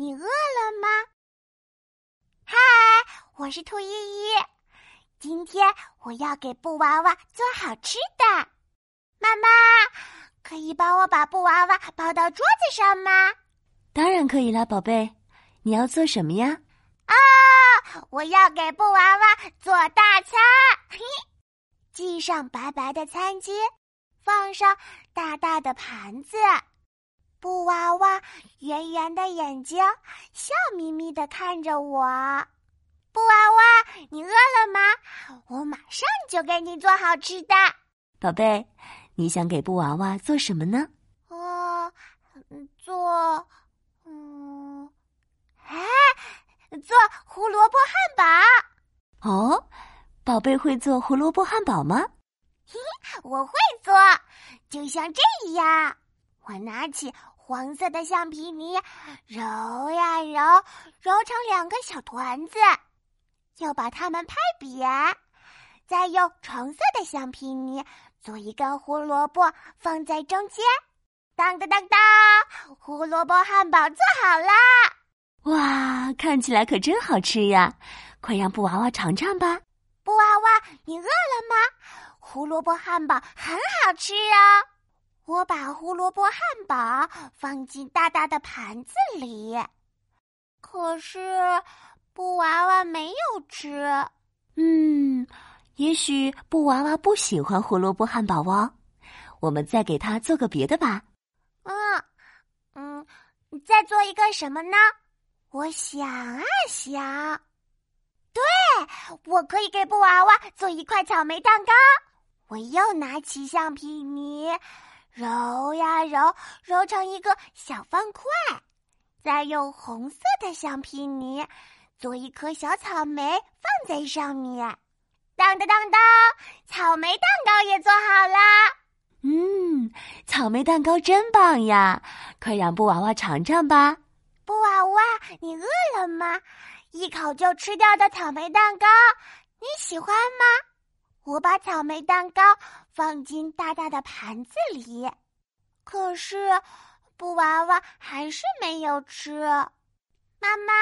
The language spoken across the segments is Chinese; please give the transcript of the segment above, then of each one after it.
你饿了吗？嗨，我是兔依依。今天我要给布娃娃做好吃的。妈妈，可以帮我把布娃娃抱到桌子上吗？当然可以啦，宝贝。你要做什么呀？啊，我要给布娃娃做大餐。嘿，系上白白的餐巾，放上大大的盘子。圆圆的眼睛，笑眯眯的看着我。布娃娃，你饿了吗？我马上就给你做好吃的。宝贝，你想给布娃娃做什么呢？哦，做，嗯，哎，做胡萝卜汉堡。哦，宝贝会做胡萝卜汉堡吗？嘿，我会做，就像这样。我拿起黄色的橡皮泥，揉呀揉，揉成两个小团子，又把它们拍扁，再用橙色的橡皮泥做一根胡萝卜放在中间。当当当当，胡萝卜汉堡做好啦！哇，看起来可真好吃呀！快让布娃娃尝尝吧。布娃娃，你饿了吗？胡萝卜汉堡很好吃哦。我把胡萝卜汉堡放进大大的盘子里，可是布娃娃没有吃。嗯，也许布娃娃不喜欢胡萝卜汉堡哦。我们再给他做个别的吧。嗯嗯，再做一个什么呢？我想啊想，对，我可以给布娃娃做一块草莓蛋糕。我又拿起橡皮泥。揉呀揉，揉成一个小方块，再用红色的橡皮泥做一颗小草莓放在上面。当当当当，草莓蛋糕也做好了。嗯，草莓蛋糕真棒呀！快让布娃娃尝尝吧。布娃娃，你饿了吗？一口就吃掉的草莓蛋糕，你喜欢吗？我把草莓蛋糕放进大大的盘子里，可是布娃娃还是没有吃。妈妈，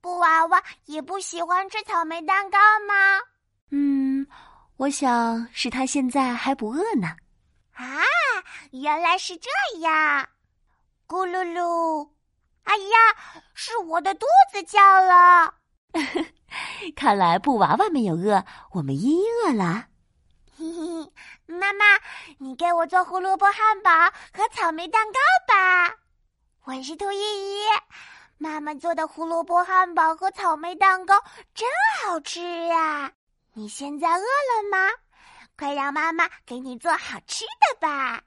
布娃娃也不喜欢吃草莓蛋糕吗？嗯，我想是他现在还不饿呢。啊，原来是这样！咕噜噜，哎呀，是我的肚子叫了。看来布娃娃没有饿，我们依依饿了。嘿嘿，妈妈，你给我做胡萝卜汉堡和草莓蛋糕吧。我是兔依依，妈妈做的胡萝卜汉堡和草莓蛋糕真好吃呀！你现在饿了吗？快让妈妈给你做好吃的吧。